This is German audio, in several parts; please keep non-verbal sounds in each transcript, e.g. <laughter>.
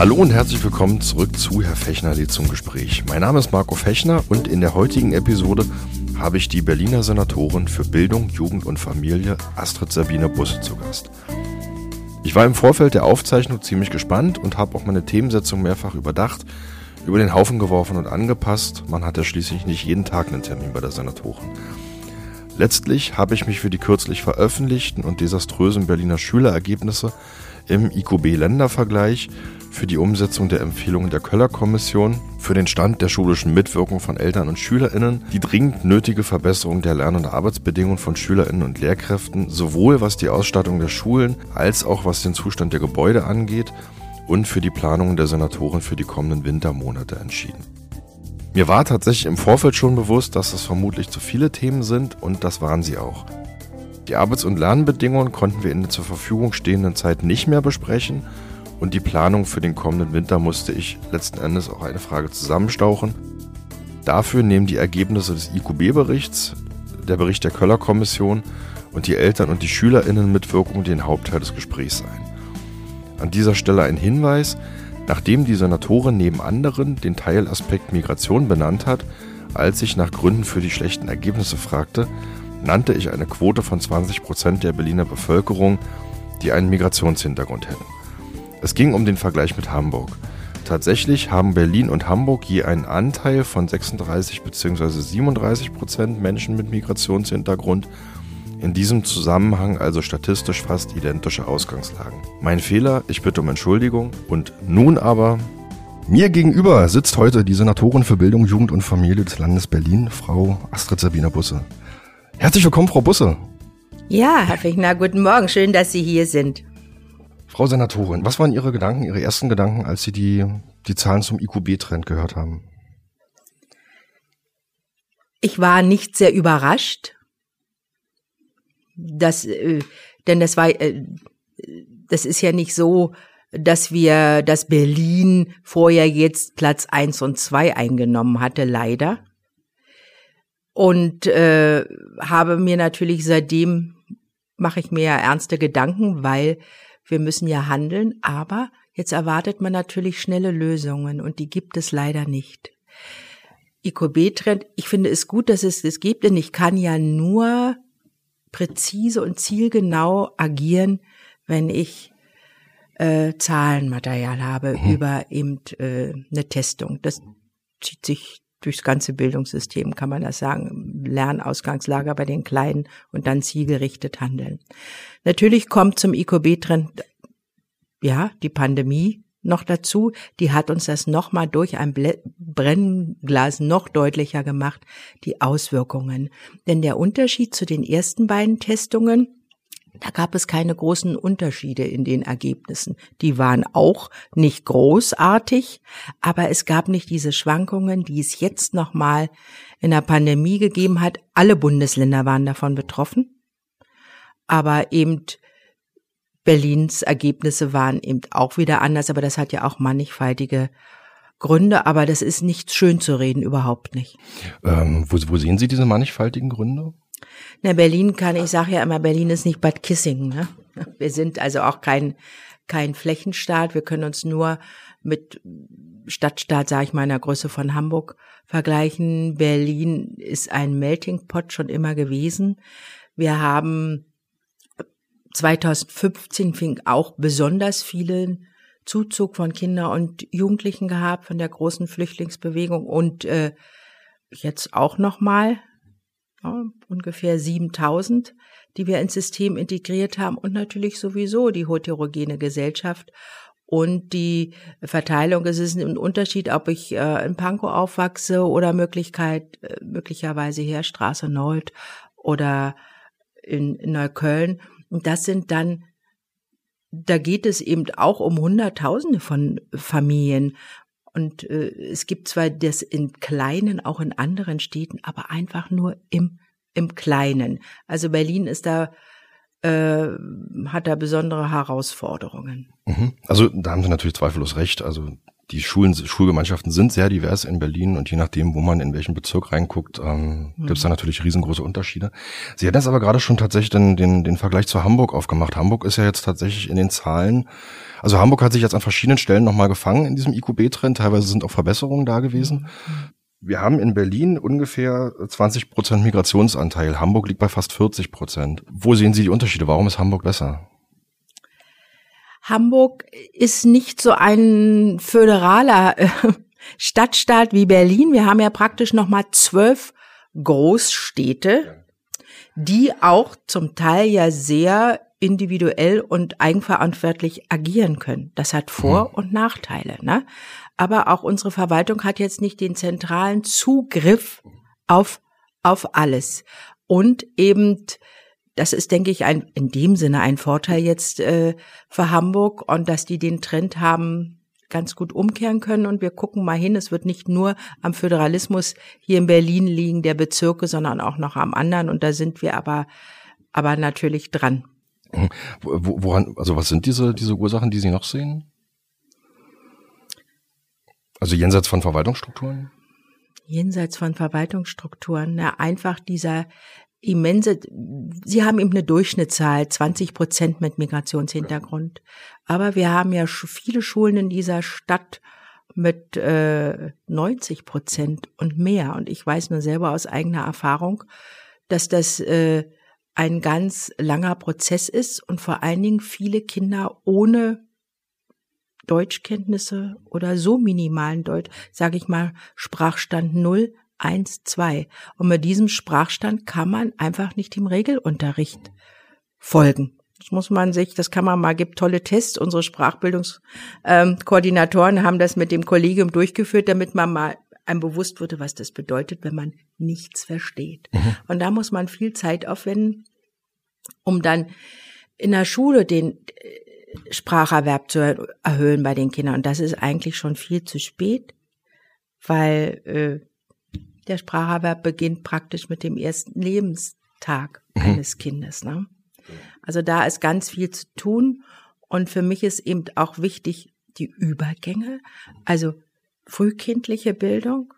Hallo und herzlich willkommen zurück zu Herr Fechner lädt zum Gespräch. Mein Name ist Marco Fechner und in der heutigen Episode habe ich die Berliner Senatorin für Bildung, Jugend und Familie Astrid Sabine Busse zu Gast. Ich war im Vorfeld der Aufzeichnung ziemlich gespannt und habe auch meine Themensetzung mehrfach überdacht, über den Haufen geworfen und angepasst. Man hat ja schließlich nicht jeden Tag einen Termin bei der Senatorin. Letztlich habe ich mich für die kürzlich veröffentlichten und desaströsen Berliner Schülerergebnisse im IQB-Ländervergleich für die Umsetzung der Empfehlungen der Köller-Kommission, für den Stand der schulischen Mitwirkung von Eltern und SchülerInnen, die dringend nötige Verbesserung der Lern- und Arbeitsbedingungen von SchülerInnen und Lehrkräften, sowohl was die Ausstattung der Schulen als auch was den Zustand der Gebäude angeht und für die Planungen der Senatoren für die kommenden Wintermonate entschieden. Mir war tatsächlich im Vorfeld schon bewusst, dass es vermutlich zu viele Themen sind und das waren sie auch. Die Arbeits- und Lernbedingungen konnten wir in der zur Verfügung stehenden Zeit nicht mehr besprechen und die Planung für den kommenden Winter musste ich letzten Endes auch eine Frage zusammenstauchen. Dafür nehmen die Ergebnisse des IQB-Berichts, der Bericht der Köller-Kommission und die Eltern- und die SchülerInnen-Mitwirkung den Hauptteil des Gesprächs ein. An dieser Stelle ein Hinweis, nachdem die Senatorin neben anderen den Teilaspekt Migration benannt hat, als ich nach Gründen für die schlechten Ergebnisse fragte, nannte ich eine Quote von 20 Prozent der Berliner Bevölkerung, die einen Migrationshintergrund hätten. Es ging um den Vergleich mit Hamburg. Tatsächlich haben Berlin und Hamburg je einen Anteil von 36 bzw. 37 Prozent Menschen mit Migrationshintergrund. In diesem Zusammenhang also statistisch fast identische Ausgangslagen. Mein Fehler, ich bitte um Entschuldigung. Und nun aber. Mir gegenüber sitzt heute die Senatorin für Bildung, Jugend und Familie des Landes Berlin, Frau Astrid Sabina Busse. Herzlich willkommen, Frau Busse. Ja, Herr Fichner, guten Morgen. Schön, dass Sie hier sind. Frau Senatorin, was waren Ihre Gedanken, Ihre ersten Gedanken, als Sie die, die Zahlen zum IQB-Trend gehört haben? Ich war nicht sehr überrascht, dass, äh, denn das war, äh, das ist ja nicht so, dass wir, dass Berlin vorher jetzt Platz eins und zwei eingenommen hatte, leider. Und äh, habe mir natürlich seitdem mache ich mir ja ernste Gedanken, weil wir müssen ja handeln, aber jetzt erwartet man natürlich schnelle Lösungen und die gibt es leider nicht. IQB-Trend, ich finde es gut, dass es das gibt, denn ich kann ja nur präzise und zielgenau agieren, wenn ich äh, Zahlenmaterial habe mhm. über eben äh, eine Testung. Das zieht sich durchs ganze Bildungssystem, kann man das sagen. Lernausgangslager bei den Kleinen und dann zielgerichtet handeln. Natürlich kommt zum IQB-Trend, ja, die Pandemie noch dazu. Die hat uns das nochmal durch ein Brennglas noch deutlicher gemacht, die Auswirkungen. Denn der Unterschied zu den ersten beiden Testungen, da gab es keine großen Unterschiede in den Ergebnissen. Die waren auch nicht großartig, aber es gab nicht diese Schwankungen, die es jetzt nochmal in der Pandemie gegeben hat. Alle Bundesländer waren davon betroffen, aber eben Berlins Ergebnisse waren eben auch wieder anders, aber das hat ja auch mannigfaltige Gründe, aber das ist nicht schön zu reden, überhaupt nicht. Ähm, wo, wo sehen Sie diese mannigfaltigen Gründe? Na, Berlin kann, ich sage ja immer, Berlin ist nicht Bad Kissing. Ne? Wir sind also auch kein, kein Flächenstaat. Wir können uns nur mit Stadtstaat, sage ich mal, in der Größe von Hamburg vergleichen. Berlin ist ein Melting Pot schon immer gewesen. Wir haben 2015 fing auch besonders vielen Zuzug von Kindern und Jugendlichen gehabt von der großen Flüchtlingsbewegung und äh, jetzt auch noch mal ja, ungefähr 7000, die wir ins System integriert haben und natürlich sowieso die heterogene Gesellschaft und die Verteilung. Es ist ein Unterschied, ob ich äh, in Pankow aufwachse oder Möglichkeit äh, möglicherweise hier Straße Nold oder in, in Neukölln. Und das sind dann da geht es eben auch um Hunderttausende von Familien. Und äh, es gibt zwar das in kleinen, auch in anderen Städten, aber einfach nur im, im Kleinen. Also Berlin ist da, äh, hat da besondere Herausforderungen. Mhm. Also da haben Sie natürlich zweifellos recht. Also die Schulen, Schulgemeinschaften sind sehr divers in Berlin und je nachdem, wo man in welchen Bezirk reinguckt, ähm, mhm. gibt es da natürlich riesengroße Unterschiede. Sie hat jetzt aber gerade schon tatsächlich den, den, den Vergleich zu Hamburg aufgemacht. Hamburg ist ja jetzt tatsächlich in den Zahlen, also Hamburg hat sich jetzt an verschiedenen Stellen nochmal gefangen in diesem IQB-Trend. Teilweise sind auch Verbesserungen da gewesen. Wir haben in Berlin ungefähr 20 Prozent Migrationsanteil. Hamburg liegt bei fast 40 Prozent. Wo sehen Sie die Unterschiede? Warum ist Hamburg besser? Hamburg ist nicht so ein föderaler äh, Stadtstaat wie Berlin. Wir haben ja praktisch nochmal zwölf Großstädte, die auch zum Teil ja sehr individuell und eigenverantwortlich agieren können. Das hat Vor- mhm. und Nachteile. Ne? Aber auch unsere Verwaltung hat jetzt nicht den zentralen Zugriff auf, auf alles. Und eben das ist, denke ich, ein, in dem Sinne ein Vorteil jetzt äh, für Hamburg und dass die den Trend haben, ganz gut umkehren können. Und wir gucken mal hin. Es wird nicht nur am Föderalismus hier in Berlin liegen, der Bezirke, sondern auch noch am anderen. Und da sind wir aber, aber natürlich dran. Mhm. Woran, also was sind diese, diese Ursachen, die Sie noch sehen? Also jenseits von Verwaltungsstrukturen? Jenseits von Verwaltungsstrukturen, na, einfach dieser immense, Sie haben eben eine Durchschnittszahl, 20 Prozent mit Migrationshintergrund. Aber wir haben ja viele Schulen in dieser Stadt mit äh, 90 Prozent und mehr. Und ich weiß nur selber aus eigener Erfahrung, dass das äh, ein ganz langer Prozess ist und vor allen Dingen viele Kinder ohne Deutschkenntnisse oder so minimalen Deutsch, sage ich mal, Sprachstand null, eins, zwei. Und mit diesem Sprachstand kann man einfach nicht im Regelunterricht folgen. Das muss man sich, das kann man mal, gibt tolle Tests. Unsere Sprachbildungskoordinatoren ähm, haben das mit dem Kollegium durchgeführt, damit man mal einem bewusst wurde, was das bedeutet, wenn man nichts versteht. Mhm. Und da muss man viel Zeit aufwenden, um dann in der Schule den äh, Spracherwerb zu erhöhen bei den Kindern. Und das ist eigentlich schon viel zu spät, weil äh, der Spracherwerb beginnt praktisch mit dem ersten Lebenstag mhm. eines Kindes. Ne? Also da ist ganz viel zu tun. Und für mich ist eben auch wichtig die Übergänge, also frühkindliche Bildung.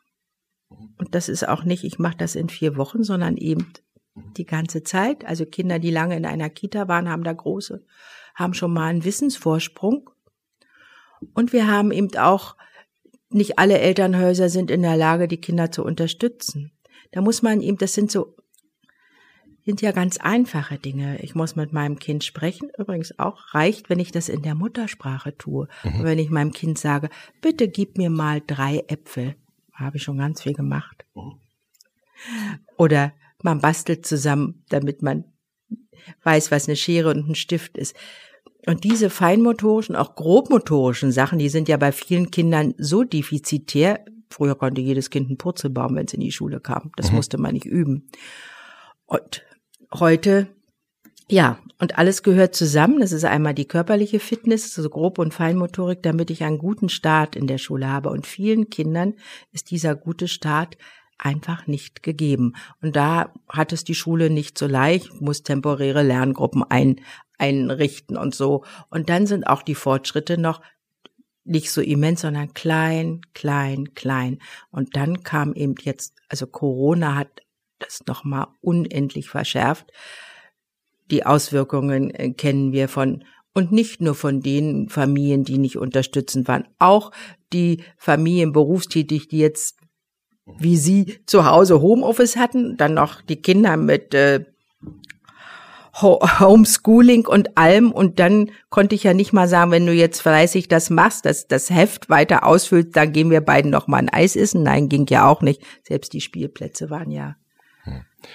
Und das ist auch nicht, ich mache das in vier Wochen, sondern eben die ganze Zeit. Also Kinder, die lange in einer Kita waren, haben da große, haben schon mal einen Wissensvorsprung. Und wir haben eben auch nicht alle Elternhäuser sind in der Lage, die Kinder zu unterstützen. Da muss man ihm, das sind so, sind ja ganz einfache Dinge. Ich muss mit meinem Kind sprechen. Übrigens auch reicht, wenn ich das in der Muttersprache tue. Mhm. Wenn ich meinem Kind sage, bitte gib mir mal drei Äpfel. Habe ich schon ganz viel gemacht. Mhm. Oder man bastelt zusammen, damit man weiß, was eine Schere und ein Stift ist. Und diese feinmotorischen, auch grobmotorischen Sachen, die sind ja bei vielen Kindern so defizitär. Früher konnte jedes Kind einen Purzel bauen, wenn es in die Schule kam. Das mhm. musste man nicht üben. Und heute, ja, und alles gehört zusammen. Das ist einmal die körperliche Fitness, also Grob- und Feinmotorik, damit ich einen guten Start in der Schule habe. Und vielen Kindern ist dieser gute Start einfach nicht gegeben. Und da hat es die Schule nicht so leicht, muss temporäre Lerngruppen ein, einrichten und so. Und dann sind auch die Fortschritte noch nicht so immens, sondern klein, klein, klein. Und dann kam eben jetzt, also Corona hat das nochmal unendlich verschärft. Die Auswirkungen äh, kennen wir von, und nicht nur von den Familien, die nicht unterstützend waren, auch die Familien berufstätig, die jetzt wie sie zu Hause Homeoffice hatten, dann noch die Kinder mit äh, Homeschooling und allem und dann konnte ich ja nicht mal sagen, wenn du jetzt fleißig das machst, dass das Heft weiter ausfüllst, dann gehen wir beiden noch mal ein Eis essen. Nein, ging ja auch nicht. Selbst die Spielplätze waren ja.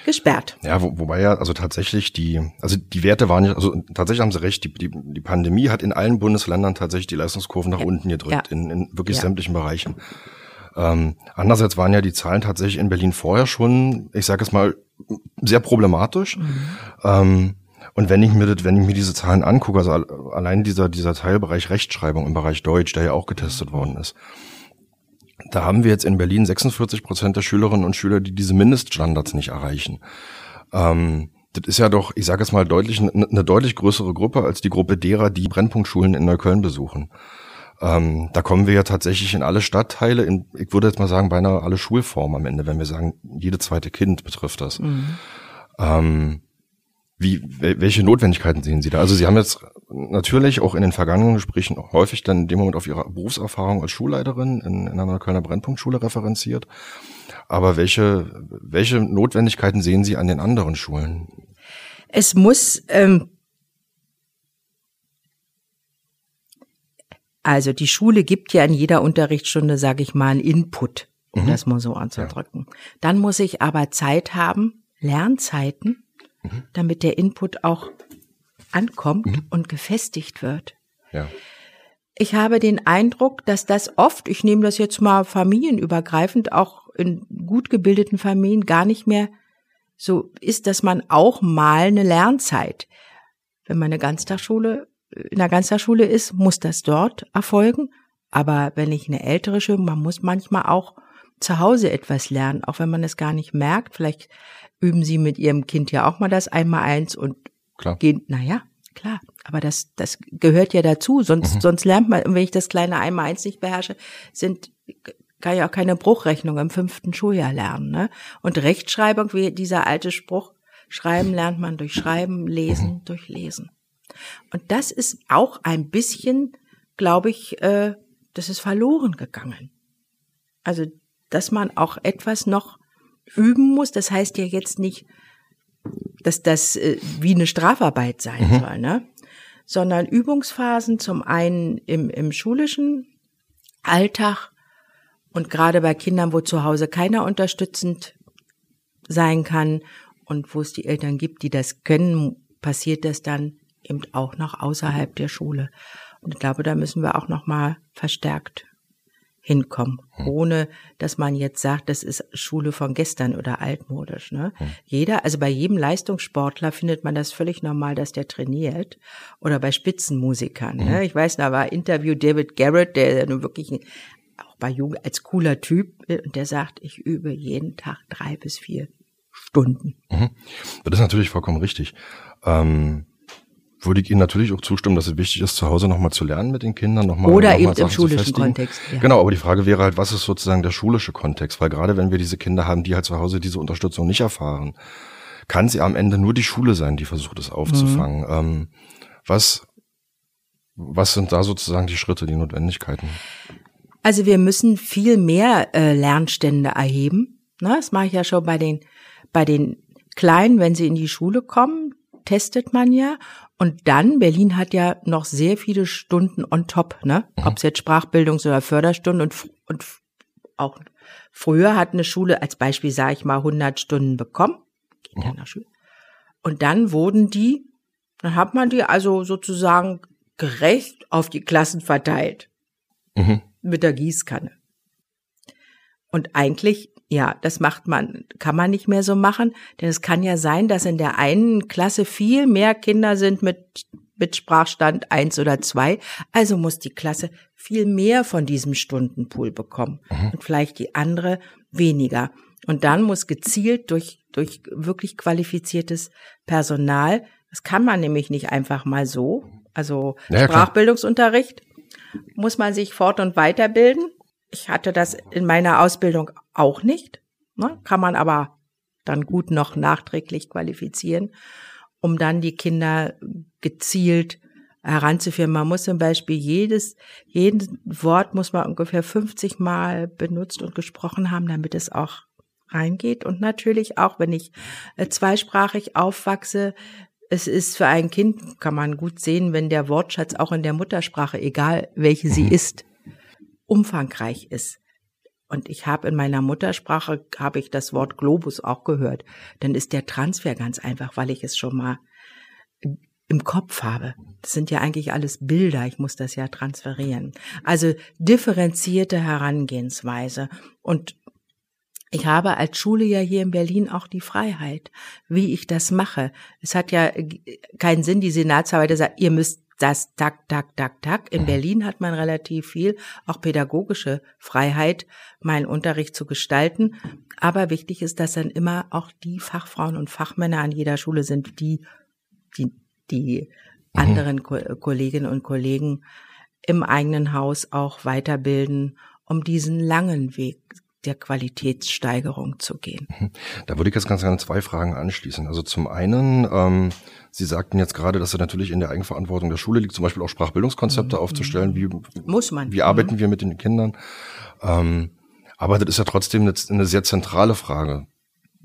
Gesperrt. Ja, wo, wobei ja also tatsächlich die, also die Werte waren ja, also tatsächlich haben Sie recht, die, die, die Pandemie hat in allen Bundesländern tatsächlich die Leistungskurven nach ja. unten gedrückt, ja. in, in wirklich ja. sämtlichen Bereichen. Ähm, andererseits waren ja die Zahlen tatsächlich in Berlin vorher schon, ich sage es mal, sehr problematisch. Mhm. Ähm, und wenn ich mir das, wenn ich mir diese Zahlen angucke, also allein dieser, dieser Teilbereich Rechtschreibung im Bereich Deutsch, der ja auch getestet worden ist, da haben wir jetzt in Berlin 46 Prozent der Schülerinnen und Schüler, die diese Mindeststandards nicht erreichen. Ähm, das ist ja doch, ich sage jetzt mal deutlich, eine, eine deutlich größere Gruppe als die Gruppe derer, die Brennpunktschulen in Neukölln besuchen. Ähm, da kommen wir ja tatsächlich in alle Stadtteile, in, ich würde jetzt mal sagen, beinahe alle Schulformen am Ende, wenn wir sagen, jede zweite Kind betrifft das. Mhm. Ähm, wie, welche Notwendigkeiten sehen Sie da? Also Sie haben jetzt natürlich auch in den vergangenen Gesprächen auch häufig dann in dem Moment auf Ihre Berufserfahrung als Schulleiterin in, in einer Kölner Brennpunktschule referenziert. Aber welche, welche Notwendigkeiten sehen Sie an den anderen Schulen? Es muss, ähm, also die Schule gibt ja in jeder Unterrichtsstunde, sage ich mal, einen Input, um mhm. das mal so anzudrücken. Ja. Dann muss ich aber Zeit haben, Lernzeiten, mhm. damit der Input auch ankommt mhm. und gefestigt wird. Ja. Ich habe den Eindruck, dass das oft, ich nehme das jetzt mal familienübergreifend, auch in gut gebildeten Familien gar nicht mehr so ist, dass man auch mal eine Lernzeit, wenn man eine Ganztagsschule, in einer Ganztagsschule ist, muss das dort erfolgen. Aber wenn ich eine ältere Schule, man muss manchmal auch zu Hause etwas lernen, auch wenn man es gar nicht merkt. Vielleicht üben Sie mit Ihrem Kind ja auch mal das einmal eins und klar. gehen, naja, klar. Aber das, das gehört ja dazu. Sonst, mhm. sonst lernt man, wenn ich das kleine einmal eins nicht beherrsche, sind, kann ich auch keine Bruchrechnung im fünften Schuljahr lernen, ne? Und Rechtschreibung, wie dieser alte Spruch, Schreiben lernt man durch Schreiben, Lesen mhm. durch Lesen. Und das ist auch ein bisschen, glaube ich, äh, das ist verloren gegangen. Also, dass man auch etwas noch üben muss. Das heißt ja jetzt nicht, dass das äh, wie eine Strafarbeit sein mhm. soll, ne? Sondern Übungsphasen zum einen im, im schulischen Alltag und gerade bei Kindern, wo zu Hause keiner unterstützend sein kann und wo es die Eltern gibt, die das können, passiert das dann eben auch noch außerhalb der Schule. Und ich glaube, da müssen wir auch noch mal verstärkt hinkommen, hm. ohne dass man jetzt sagt, das ist Schule von gestern oder altmodisch. Ne? Hm. Jeder, also bei jedem Leistungssportler findet man das völlig normal, dass der trainiert oder bei Spitzenmusikern. Hm. Ne? Ich weiß, da war Interview David Garrett, der nun wirklich auch bei Jugend als cooler Typ, äh, der sagt, ich übe jeden Tag drei bis vier Stunden. Mhm. Das ist natürlich vollkommen richtig. Ähm würde ich Ihnen natürlich auch zustimmen, dass es wichtig ist, zu Hause nochmal zu lernen mit den Kindern, nochmal Oder noch eben im schulischen Kontext. Ja. Genau, aber die Frage wäre halt, was ist sozusagen der schulische Kontext? Weil gerade wenn wir diese Kinder haben, die halt zu Hause diese Unterstützung nicht erfahren, kann sie am Ende nur die Schule sein, die versucht es aufzufangen. Mhm. Ähm, was, was sind da sozusagen die Schritte, die Notwendigkeiten? Also wir müssen viel mehr äh, Lernstände erheben. Ne, das mache ich ja schon bei den, bei den Kleinen, wenn sie in die Schule kommen, testet man ja. Und dann, Berlin hat ja noch sehr viele Stunden on top, ne? Mhm. Ob es jetzt Sprachbildungs- oder Förderstunden und, und auch früher hat eine Schule, als Beispiel sage ich mal, 100 Stunden bekommen. Geht mhm. Schule. Und dann wurden die, dann hat man die also sozusagen gerecht auf die Klassen verteilt. Mhm. Mit der Gießkanne. Und eigentlich ja, das macht man, kann man nicht mehr so machen, denn es kann ja sein, dass in der einen Klasse viel mehr Kinder sind mit, mit Sprachstand eins oder zwei. Also muss die Klasse viel mehr von diesem Stundenpool bekommen mhm. und vielleicht die andere weniger. Und dann muss gezielt durch, durch wirklich qualifiziertes Personal, das kann man nämlich nicht einfach mal so, also ja, Sprachbildungsunterricht, muss man sich fort- und weiterbilden ich hatte das in meiner Ausbildung auch nicht, ne? kann man aber dann gut noch nachträglich qualifizieren, um dann die Kinder gezielt heranzuführen. Man muss zum Beispiel jedes, jedes Wort muss man ungefähr 50 Mal benutzt und gesprochen haben, damit es auch reingeht. Und natürlich auch, wenn ich äh, zweisprachig aufwachse, es ist für ein Kind, kann man gut sehen, wenn der Wortschatz auch in der Muttersprache, egal welche sie mhm. ist, umfangreich ist. Und ich habe in meiner Muttersprache, habe ich das Wort Globus auch gehört. Dann ist der Transfer ganz einfach, weil ich es schon mal im Kopf habe. Das sind ja eigentlich alles Bilder, ich muss das ja transferieren. Also differenzierte Herangehensweise. Und ich habe als Schule ja hier in Berlin auch die Freiheit, wie ich das mache. Es hat ja keinen Sinn, die Senatsarbeit sagt, ihr müsst das tak, tak, tak, tak. In mhm. Berlin hat man relativ viel, auch pädagogische Freiheit, meinen Unterricht zu gestalten. Aber wichtig ist, dass dann immer auch die Fachfrauen und Fachmänner an jeder Schule sind, die, die, die mhm. anderen Ko Kolleginnen und Kollegen im eigenen Haus auch weiterbilden, um diesen langen Weg der Qualitätssteigerung zu gehen. Mhm. Da würde ich jetzt ganz gerne zwei Fragen anschließen. Also zum einen, ähm, Sie sagten jetzt gerade, dass es natürlich in der Eigenverantwortung der Schule liegt, zum Beispiel auch Sprachbildungskonzepte mhm. aufzustellen. Wie, Muss man. Wie arbeiten mhm. wir mit den Kindern? Ähm, aber das ist ja trotzdem eine, eine sehr zentrale Frage.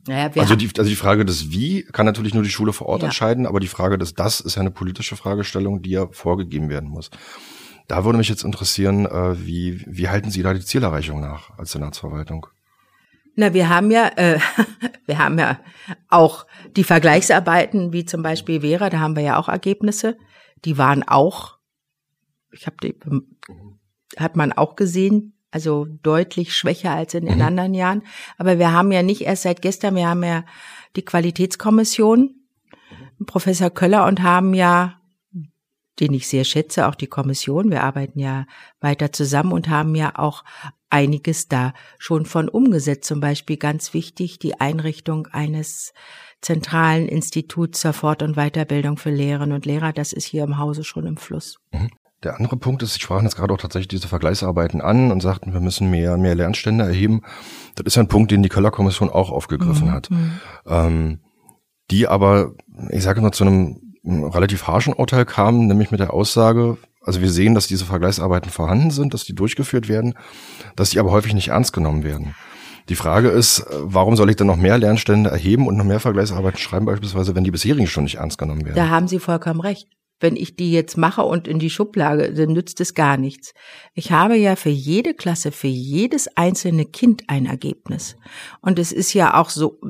Naja, also, die, also die Frage des Wie kann natürlich nur die Schule vor Ort ja. entscheiden, aber die Frage des Das ist ja eine politische Fragestellung, die ja vorgegeben werden muss. Da würde mich jetzt interessieren, äh, wie, wie halten Sie da die Zielerreichung nach als Senatsverwaltung? Na, wir haben ja, äh, <laughs> wir haben ja auch die Vergleichsarbeiten, wie zum Beispiel Vera, da haben wir ja auch Ergebnisse. Die waren auch, ich habe die, hat man auch gesehen, also deutlich schwächer als in den mhm. anderen Jahren. Aber wir haben ja nicht erst seit gestern, wir haben ja die Qualitätskommission, Professor Köller, und haben ja den ich sehr schätze, auch die Kommission. Wir arbeiten ja weiter zusammen und haben ja auch einiges da schon von umgesetzt. Zum Beispiel ganz wichtig die Einrichtung eines zentralen Instituts zur Fort- und Weiterbildung für Lehrerinnen und Lehrer. Das ist hier im Hause schon im Fluss. Mhm. Der andere Punkt ist, ich sprachen jetzt gerade auch tatsächlich diese Vergleichsarbeiten an und sagten, wir müssen mehr, mehr Lernstände erheben. Das ist ein Punkt, den die Köller Kommission auch aufgegriffen mhm. hat. Mhm. Ähm, die aber, ich sage mal, zu einem relativ harschen Urteil kam, nämlich mit der Aussage, also wir sehen, dass diese Vergleichsarbeiten vorhanden sind, dass die durchgeführt werden, dass die aber häufig nicht ernst genommen werden. Die Frage ist, warum soll ich dann noch mehr Lernstände erheben und noch mehr Vergleichsarbeiten schreiben, beispielsweise, wenn die bisherigen schon nicht ernst genommen werden? Da haben Sie vollkommen recht. Wenn ich die jetzt mache und in die Schublage, dann nützt es gar nichts. Ich habe ja für jede Klasse, für jedes einzelne Kind ein Ergebnis. Und es ist ja auch so,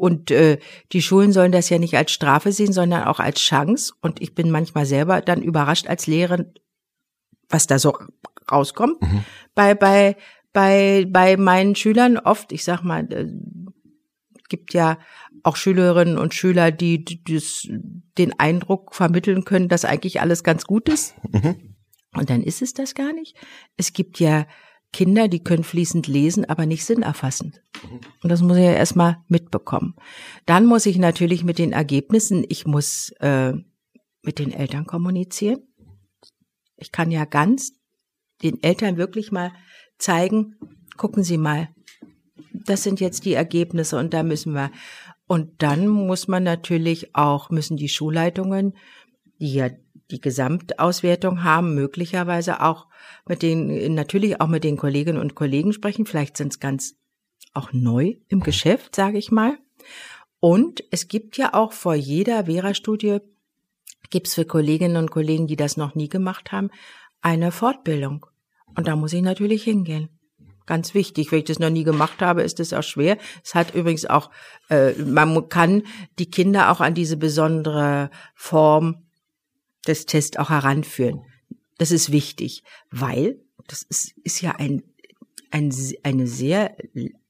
und äh, die Schulen sollen das ja nicht als Strafe sehen, sondern auch als Chance. Und ich bin manchmal selber dann überrascht als Lehrerin, was da so rauskommt. Mhm. Bei, bei, bei, bei meinen Schülern oft, ich sag mal, äh, gibt ja auch Schülerinnen und Schüler, die, die das, den Eindruck vermitteln können, dass eigentlich alles ganz gut ist. Mhm. Und dann ist es das gar nicht. Es gibt ja Kinder, die können fließend lesen, aber nicht sinnerfassend. Und das muss ich ja erstmal mitbekommen. Dann muss ich natürlich mit den Ergebnissen, ich muss äh, mit den Eltern kommunizieren. Ich kann ja ganz den Eltern wirklich mal zeigen, gucken Sie mal, das sind jetzt die Ergebnisse und da müssen wir. Und dann muss man natürlich auch, müssen die Schulleitungen, die ja die Gesamtauswertung haben, möglicherweise auch mit den, natürlich auch mit den Kolleginnen und Kollegen sprechen. Vielleicht sind es ganz auch neu im Geschäft, sage ich mal. Und es gibt ja auch vor jeder Vera-Studie, gibt es für Kolleginnen und Kollegen, die das noch nie gemacht haben, eine Fortbildung. Und da muss ich natürlich hingehen. Ganz wichtig. Wenn ich das noch nie gemacht habe, ist das auch schwer. Es hat übrigens auch, äh, man kann die Kinder auch an diese besondere Form des Tests auch heranführen. Das ist wichtig, weil das ist, ist ja ein, ein, eine sehr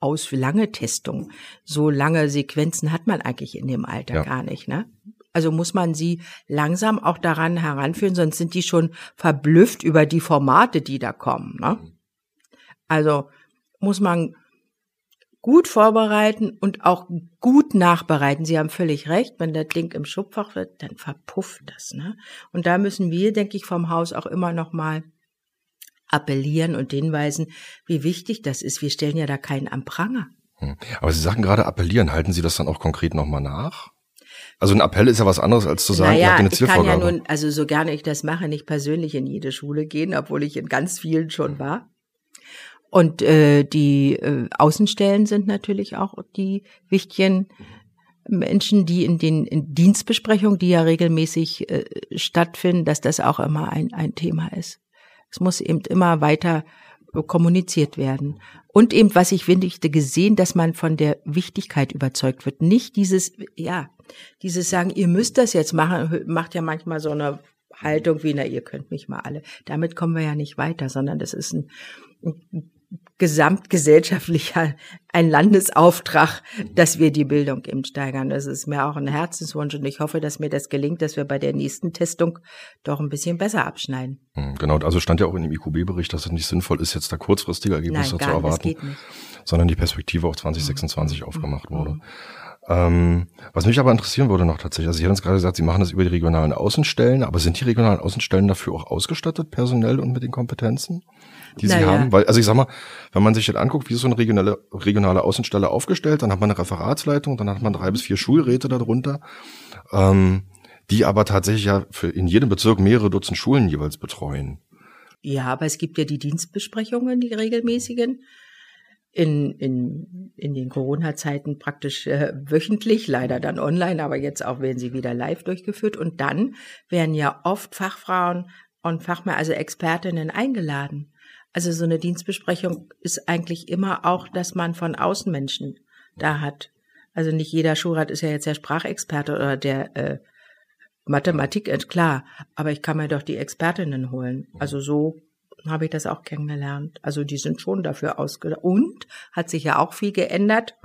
aus lange Testung. So lange Sequenzen hat man eigentlich in dem Alter ja. gar nicht, ne? Also muss man sie langsam auch daran heranführen, sonst sind die schon verblüfft über die Formate, die da kommen. Ne? Also muss man gut vorbereiten und auch gut nachbereiten. Sie haben völlig recht, wenn der Ding im Schubfach wird, dann verpufft das. Ne? Und da müssen wir, denke ich, vom Haus auch immer noch mal appellieren und hinweisen, wie wichtig das ist. Wir stellen ja da keinen am Pranger. Hm. Aber Sie sagen gerade appellieren. Halten Sie das dann auch konkret nochmal nach? Also ein Appell ist ja was anderes, als zu sagen, naja, ihr habt eine Zielvorgabe. Ich kann ja nun, also so gerne ich das mache, nicht persönlich in jede Schule gehen, obwohl ich in ganz vielen schon war. Und äh, die äh, Außenstellen sind natürlich auch die wichtigen Menschen, die in den in Dienstbesprechungen, die ja regelmäßig äh, stattfinden, dass das auch immer ein, ein Thema ist. Es muss eben immer weiter kommuniziert werden. Und eben, was ich finde, ich gesehen, dass man von der Wichtigkeit überzeugt wird. Nicht dieses, ja, dieses sagen, ihr müsst das jetzt machen, macht ja manchmal so eine Haltung wie, na, ihr könnt mich mal alle. Damit kommen wir ja nicht weiter, sondern das ist ein, ein gesamtgesellschaftlicher, ein Landesauftrag, dass wir die Bildung eben steigern. Das ist mir auch ein Herzenswunsch und ich hoffe, dass mir das gelingt, dass wir bei der nächsten Testung doch ein bisschen besser abschneiden. Hm, genau, also stand ja auch in dem IQB-Bericht, dass es nicht sinnvoll ist, jetzt da kurzfristige Ergebnisse Nein, zu erwarten, sondern die Perspektive auf 2026 mhm. aufgemacht wurde. Mhm. Ähm, was mich aber interessieren würde noch tatsächlich, also Sie haben uns gerade gesagt, Sie machen das über die regionalen Außenstellen, aber sind die regionalen Außenstellen dafür auch ausgestattet, personell und mit den Kompetenzen, die naja. Sie haben? Weil, also ich sag mal, wenn man sich jetzt anguckt, wie ist so eine regionale, regionale Außenstelle aufgestellt, dann hat man eine Referatsleitung, dann hat man drei bis vier Schulräte darunter, ähm, die aber tatsächlich ja für in jedem Bezirk mehrere Dutzend Schulen jeweils betreuen. Ja, aber es gibt ja die Dienstbesprechungen, die regelmäßigen in, in, in den Corona-Zeiten praktisch äh, wöchentlich, leider dann online, aber jetzt auch werden sie wieder live durchgeführt. Und dann werden ja oft Fachfrauen und Fachmänner, also Expertinnen eingeladen. Also so eine Dienstbesprechung ist eigentlich immer auch, dass man von Außenmenschen da hat. Also nicht jeder Schulrat ist ja jetzt der Sprachexperte oder der äh, Mathematik, äh, klar, aber ich kann mir doch die Expertinnen holen. Also so habe ich das auch kennengelernt. Also die sind schon dafür ausgedacht. Und hat sich ja auch viel geändert.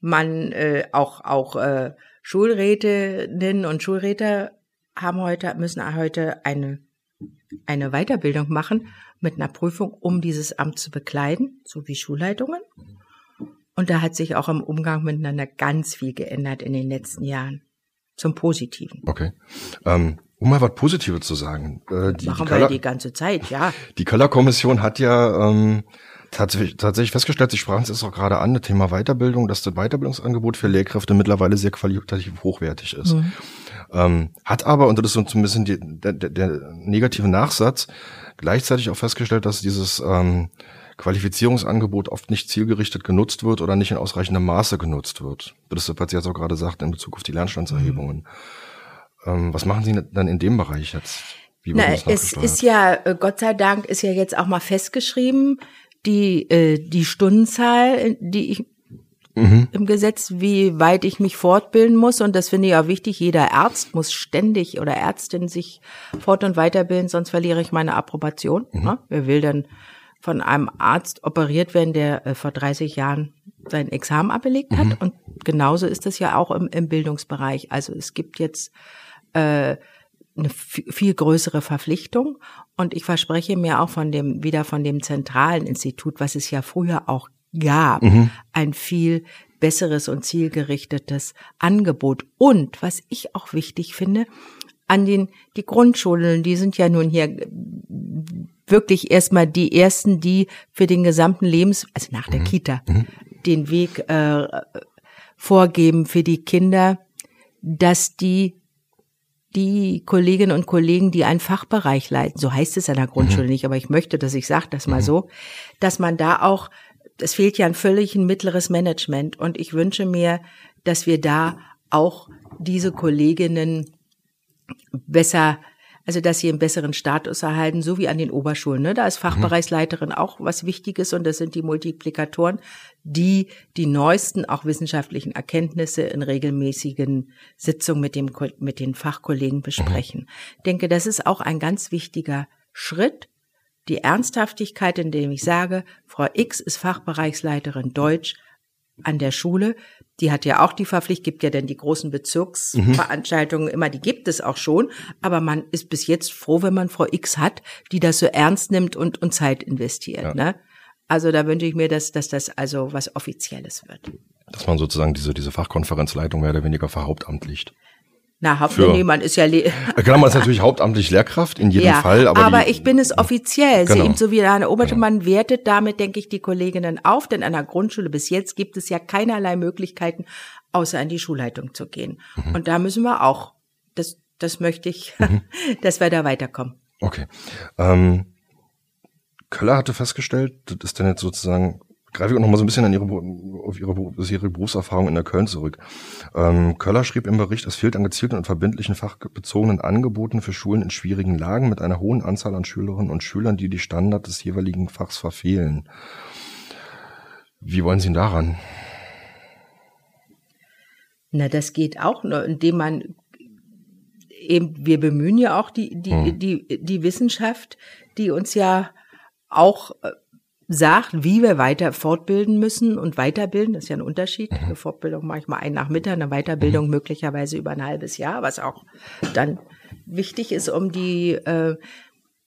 Man äh, auch auch äh, Schulrätinnen und Schulräte haben heute müssen heute eine eine Weiterbildung machen mit einer Prüfung, um dieses Amt zu bekleiden, so wie Schulleitungen. Und da hat sich auch im Umgang miteinander ganz viel geändert in den letzten Jahren. Zum Positiven. Okay. Ähm, um mal was Positives zu sagen. Äh, die, Machen die wir Köller, die ganze Zeit, ja. <laughs> Die Köller-Kommission hat ja ähm, tatsächlich, tatsächlich festgestellt, Sie sprachen es jetzt auch gerade an, das Thema Weiterbildung, dass das Weiterbildungsangebot für Lehrkräfte mittlerweile sehr qualitativ hochwertig ist. Mhm. Ähm, hat aber, und das ist so ein bisschen die, der, der, der negative Nachsatz, gleichzeitig auch festgestellt, dass dieses ähm, Qualifizierungsangebot oft nicht zielgerichtet genutzt wird oder nicht in ausreichendem Maße genutzt wird. Das ist, was Sie jetzt auch gerade sagten in Bezug auf die Lernstandserhebungen. Mhm. Ähm, was machen Sie dann in dem Bereich jetzt? Wie Na, es ist ja, äh, Gott sei Dank, ist ja jetzt auch mal festgeschrieben, die, äh, die Stundenzahl, die ich mhm. im Gesetz, wie weit ich mich fortbilden muss. Und das finde ich auch wichtig. Jeder Arzt muss ständig oder Ärztin sich fort- und weiterbilden, sonst verliere ich meine Approbation. Mhm. Ne? Wer will dann von einem Arzt operiert werden, der äh, vor 30 Jahren sein Examen abgelegt hat? Mhm. Und genauso ist das ja auch im, im Bildungsbereich. Also es gibt jetzt äh, eine viel größere Verpflichtung. Und ich verspreche mir auch von dem, wieder von dem zentralen Institut, was es ja früher auch gab, mhm. ein viel besseres und zielgerichtetes Angebot. Und was ich auch wichtig finde, an den, die Grundschulen, die sind ja nun hier wirklich erstmal die ersten, die für den gesamten Lebens, also nach der mhm. Kita, mhm. den Weg äh, vorgeben für die Kinder, dass die die Kolleginnen und Kollegen, die einen Fachbereich leiten, so heißt es an der Grundschule mhm. nicht, aber ich möchte, dass ich sage das mal mhm. so, dass man da auch, es fehlt ja ein völlig ein mittleres Management und ich wünsche mir, dass wir da auch diese Kolleginnen besser also dass sie einen besseren Status erhalten, so wie an den Oberschulen. Ne? Da ist mhm. Fachbereichsleiterin auch was Wichtiges und das sind die Multiplikatoren, die die neuesten, auch wissenschaftlichen Erkenntnisse in regelmäßigen Sitzungen mit, dem, mit den Fachkollegen besprechen. Mhm. Ich denke, das ist auch ein ganz wichtiger Schritt, die Ernsthaftigkeit, indem ich sage, Frau X ist Fachbereichsleiterin Deutsch an der Schule. Die hat ja auch die Verpflichtung, gibt ja denn die großen Bezirksveranstaltungen mhm. immer, die gibt es auch schon. Aber man ist bis jetzt froh, wenn man Frau X hat, die das so ernst nimmt und, und Zeit investiert. Ja. Ne? Also da wünsche ich mir, dass, dass das also was Offizielles wird. Dass man sozusagen diese, diese Fachkonferenzleitung mehr oder weniger verhauptamtlich na, Hauptmann, man ist ja. Le genau, man ist natürlich hauptamtlich Lehrkraft in jedem ja, Fall. Aber, aber die, ich bin es offiziell. Genau. Eben so wie eine Obermann genau. wertet damit, denke ich, die Kolleginnen auf, denn an der Grundschule bis jetzt gibt es ja keinerlei Möglichkeiten, außer in die Schulleitung zu gehen. Mhm. Und da müssen wir auch, das, das möchte ich, mhm. <laughs> dass wir da weiterkommen. Okay. Ähm, Köller hatte festgestellt, das ist dann jetzt sozusagen greife ich auch noch mal so ein bisschen an ihre, auf ihre, ihre Berufserfahrung in der Köln zurück. Ähm, Köller schrieb im Bericht, es fehlt an gezielten und verbindlichen fachbezogenen Angeboten für Schulen in schwierigen Lagen mit einer hohen Anzahl an Schülerinnen und Schülern, die die Standard des jeweiligen Fachs verfehlen. Wie wollen Sie denn daran? Na, das geht auch nur, indem man eben, wir bemühen ja auch die, die, hm. die, die Wissenschaft, die uns ja auch äh, sagt, wie wir weiter fortbilden müssen und weiterbilden. Das ist ja ein Unterschied. Mhm. Eine Fortbildung manchmal ein Nachmittag, eine Weiterbildung mhm. möglicherweise über ein halbes Jahr, was auch dann wichtig ist, um die äh,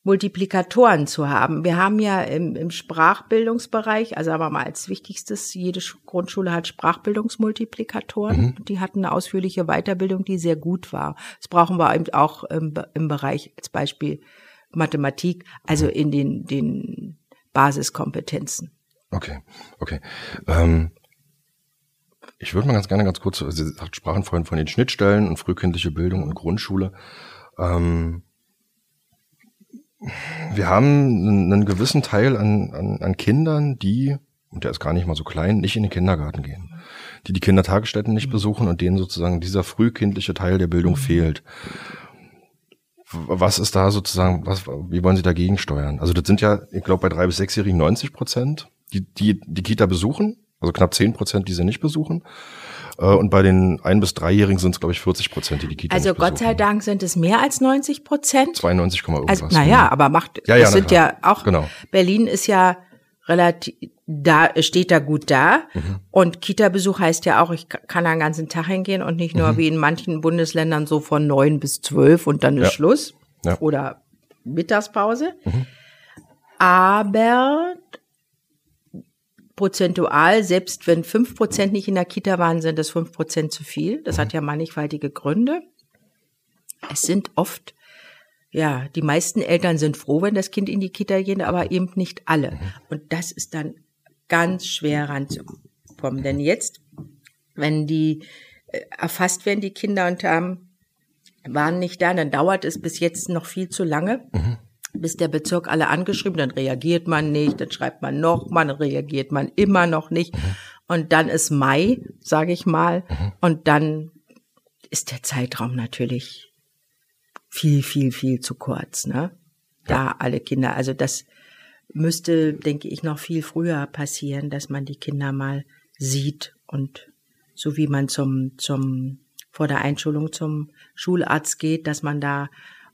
Multiplikatoren zu haben. Wir haben ja im, im Sprachbildungsbereich, also aber mal als wichtigstes, jede Grundschule hat Sprachbildungsmultiplikatoren. Mhm. Die hatten eine ausführliche Weiterbildung, die sehr gut war. Das brauchen wir eben auch im, im Bereich als Beispiel Mathematik, also in den, den Basiskompetenzen. Okay, okay. Ähm, ich würde mal ganz gerne ganz kurz, Sie sprachen vorhin von den Schnittstellen und frühkindliche Bildung und Grundschule. Ähm, wir haben einen gewissen Teil an, an, an Kindern, die, und der ist gar nicht mal so klein, nicht in den Kindergarten gehen. Die die Kindertagesstätten nicht besuchen und denen sozusagen dieser frühkindliche Teil der Bildung fehlt. Was ist da sozusagen, was, wie wollen Sie dagegen steuern? Also das sind ja, ich glaube, bei drei bis sechsjährigen 90 Prozent, die, die die Kita besuchen, also knapp zehn Prozent, die sie nicht besuchen. Äh, und bei den ein- bis dreijährigen sind es, glaube ich, 40 Prozent, die die Kita Also Gott sei. Dank sind es mehr als 90 Prozent. 92, irgendwas. Also, naja, aber macht, Ja, ja, das sind klar. ja auch, Genau. Berlin ist ja relativ, da, steht da gut da. Mhm. Und Kita-Besuch heißt ja auch, ich kann da den ganzen Tag hingehen und nicht Mhm. nur wie in manchen Bundesländern so von neun bis zwölf und dann ist Ja. Schluss. Ja. Mhm. Oder Mittagspause. Aber prozentual, selbst wenn fünf Prozent nicht in der Kita waren, sind das fünf Prozent zu viel. Das Mhm. hat ja mannigfaltige Gründe. Es sind oft, ja, die meisten Eltern sind froh, wenn das Kind in die Kita geht, aber eben nicht alle. Mhm. Und das ist dann ganz schwer ranzukommen. Denn jetzt, wenn die äh, erfasst werden, die Kinder und haben, waren nicht da, dann dauert es bis jetzt noch viel zu lange bis der Bezirk alle angeschrieben, dann reagiert man nicht, dann schreibt man noch dann reagiert man immer noch nicht. Und dann ist Mai, sage ich mal, und dann ist der Zeitraum natürlich viel, viel, viel zu kurz, ne? Da alle Kinder, also das müsste, denke ich, noch viel früher passieren, dass man die Kinder mal sieht und so wie man zum, zum, vor der Einschulung zum Schularzt geht, dass man da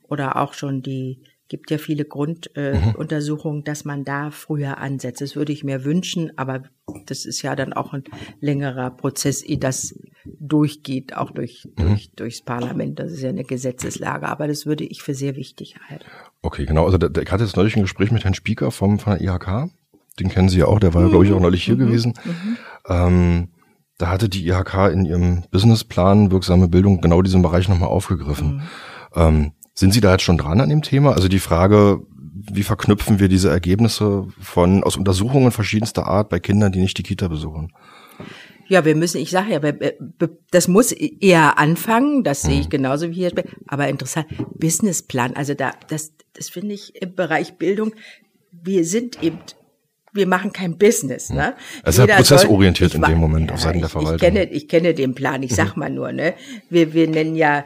oder auch schon die, gibt ja viele Grunduntersuchungen, äh, Untersuchungen, dass man da früher ansetzt. Das würde ich mir wünschen, aber das ist ja dann auch ein längerer Prozess, ehe das durchgeht, auch durch, durch, durchs Parlament. Das ist ja eine Gesetzeslage, aber das würde ich für sehr wichtig halten. Okay, genau. Also ich hatte jetzt neulich ein Gespräch mit Herrn Spieker vom, von der IHK. Den kennen Sie ja auch, der war, glaube ich, auch neulich hier gewesen. Ähm, da hatte die IHK in ihrem Businessplan wirksame Bildung genau diesen Bereich nochmal aufgegriffen. Ähm, sind Sie da jetzt schon dran an dem Thema? Also die Frage, wie verknüpfen wir diese Ergebnisse von aus Untersuchungen verschiedenster Art bei Kindern, die nicht die Kita besuchen? Ja, wir müssen, ich sage ja, das muss eher anfangen, das sehe ich genauso wie hier. Aber interessant, Businessplan, also da, das, das finde ich im Bereich Bildung, wir sind eben, wir machen kein Business, ne? Es ist ja prozessorientiert soll- in dem Moment auf Seiten der ich, Verwaltung. Ich kenne, ich kenne den Plan, ich sag mal nur, ne? Wir, wir nennen ja,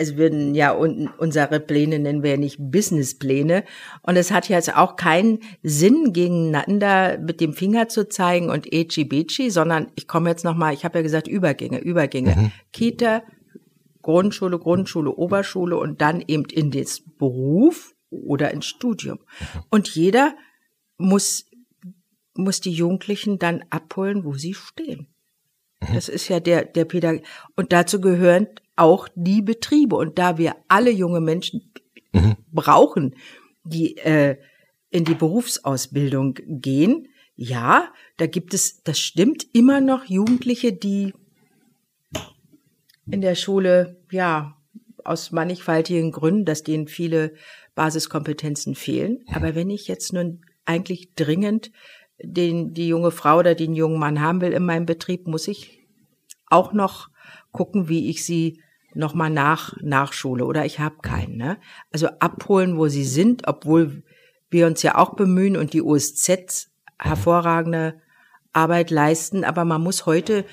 also würden ja un, unsere Pläne nennen wir ja nicht Businesspläne. Und es hat jetzt auch keinen Sinn, gegeneinander mit dem Finger zu zeigen und Eci Beci, sondern ich komme jetzt nochmal, ich habe ja gesagt, Übergänge, Übergänge. Kita, Grundschule, Grundschule, Oberschule und dann eben in das Beruf oder ins Studium. Und jeder muss, muss die Jugendlichen dann abholen, wo sie stehen. Das ist ja der, der Pädagog. Und dazu gehören auch die Betriebe. Und da wir alle junge Menschen brauchen, die äh, in die Berufsausbildung gehen, ja, da gibt es, das stimmt, immer noch Jugendliche, die in der Schule, ja, aus mannigfaltigen Gründen, dass denen viele Basiskompetenzen fehlen. Aber wenn ich jetzt nun eigentlich dringend den, die junge Frau oder den jungen Mann haben will in meinem Betrieb, muss ich auch noch gucken, wie ich sie nochmal nach, nachschule oder ich habe keinen. Ne? Also abholen, wo sie sind, obwohl wir uns ja auch bemühen und die OSZ hervorragende Arbeit leisten, aber man muss heute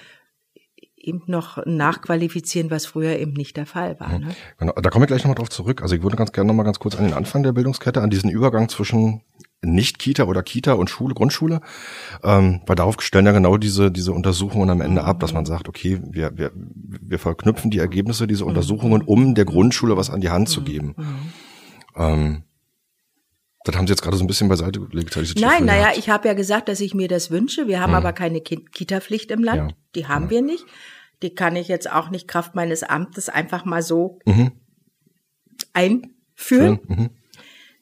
eben noch nachqualifizieren, was früher eben nicht der Fall war. Ne? Genau, da komme ich gleich nochmal drauf zurück. Also ich würde ganz gerne nochmal ganz kurz an den Anfang der Bildungskette, an diesen Übergang zwischen nicht-Kita oder Kita und Schule, Grundschule, ähm, weil darauf stellen ja genau diese, diese Untersuchungen am Ende ab, dass man sagt, okay, wir, wir, wir verknüpfen die Ergebnisse dieser Untersuchungen, um der Grundschule was an die Hand zu geben. Ähm, das haben Sie jetzt gerade so ein bisschen beiseite gelegt. Nein, naja, ich habe ja gesagt, dass ich mir das wünsche. Wir haben aber keine Ki- Kita-Pflicht im Land. Ja. Die haben wir nicht. Die kann ich jetzt auch nicht Kraft meines Amtes einfach mal so Mhm. führen. Mhm.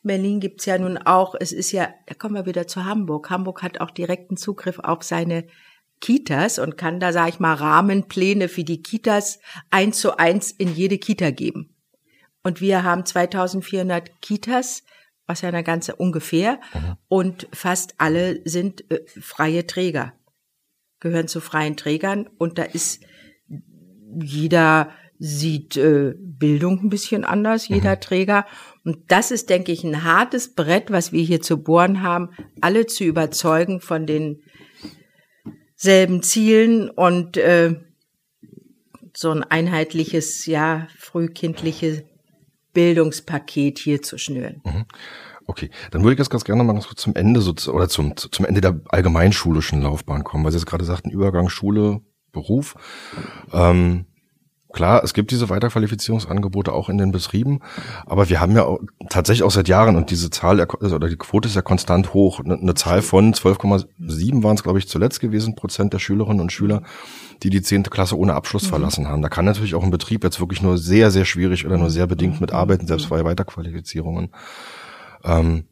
Berlin gibt's ja nun auch, es ist ja, da kommen wir wieder zu Hamburg. Hamburg hat auch direkten Zugriff auf seine Kitas und kann da, sage ich mal, Rahmenpläne für die Kitas eins zu eins in jede Kita geben. Und wir haben 2400 Kitas, was ja eine ganze ungefähr, mhm. und fast alle sind äh, freie Träger, gehören zu freien Trägern und da ist jeder sieht äh, Bildung ein bisschen anders, jeder mhm. Träger. Und das ist, denke ich, ein hartes Brett, was wir hier zu bohren haben, alle zu überzeugen von den selben Zielen und äh, so ein einheitliches, ja, frühkindliches Bildungspaket hier zu schnüren. Mhm. Okay, dann würde ich jetzt ganz gerne mal ganz kurz zum Ende so, oder zum, zum Ende der allgemeinschulischen Laufbahn kommen, weil Sie jetzt gerade sagten, Übergang Schule, Beruf. Ähm, Klar, es gibt diese Weiterqualifizierungsangebote auch in den Betrieben, aber wir haben ja auch, tatsächlich auch seit Jahren und diese Zahl oder die Quote ist ja konstant hoch. Eine, eine Zahl von 12,7 waren es, glaube ich, zuletzt gewesen, Prozent der Schülerinnen und Schüler, die die zehnte Klasse ohne Abschluss mhm. verlassen haben. Da kann natürlich auch ein Betrieb jetzt wirklich nur sehr, sehr schwierig oder nur sehr bedingt mit arbeiten, selbst bei Weiterqualifizierungen. Ähm,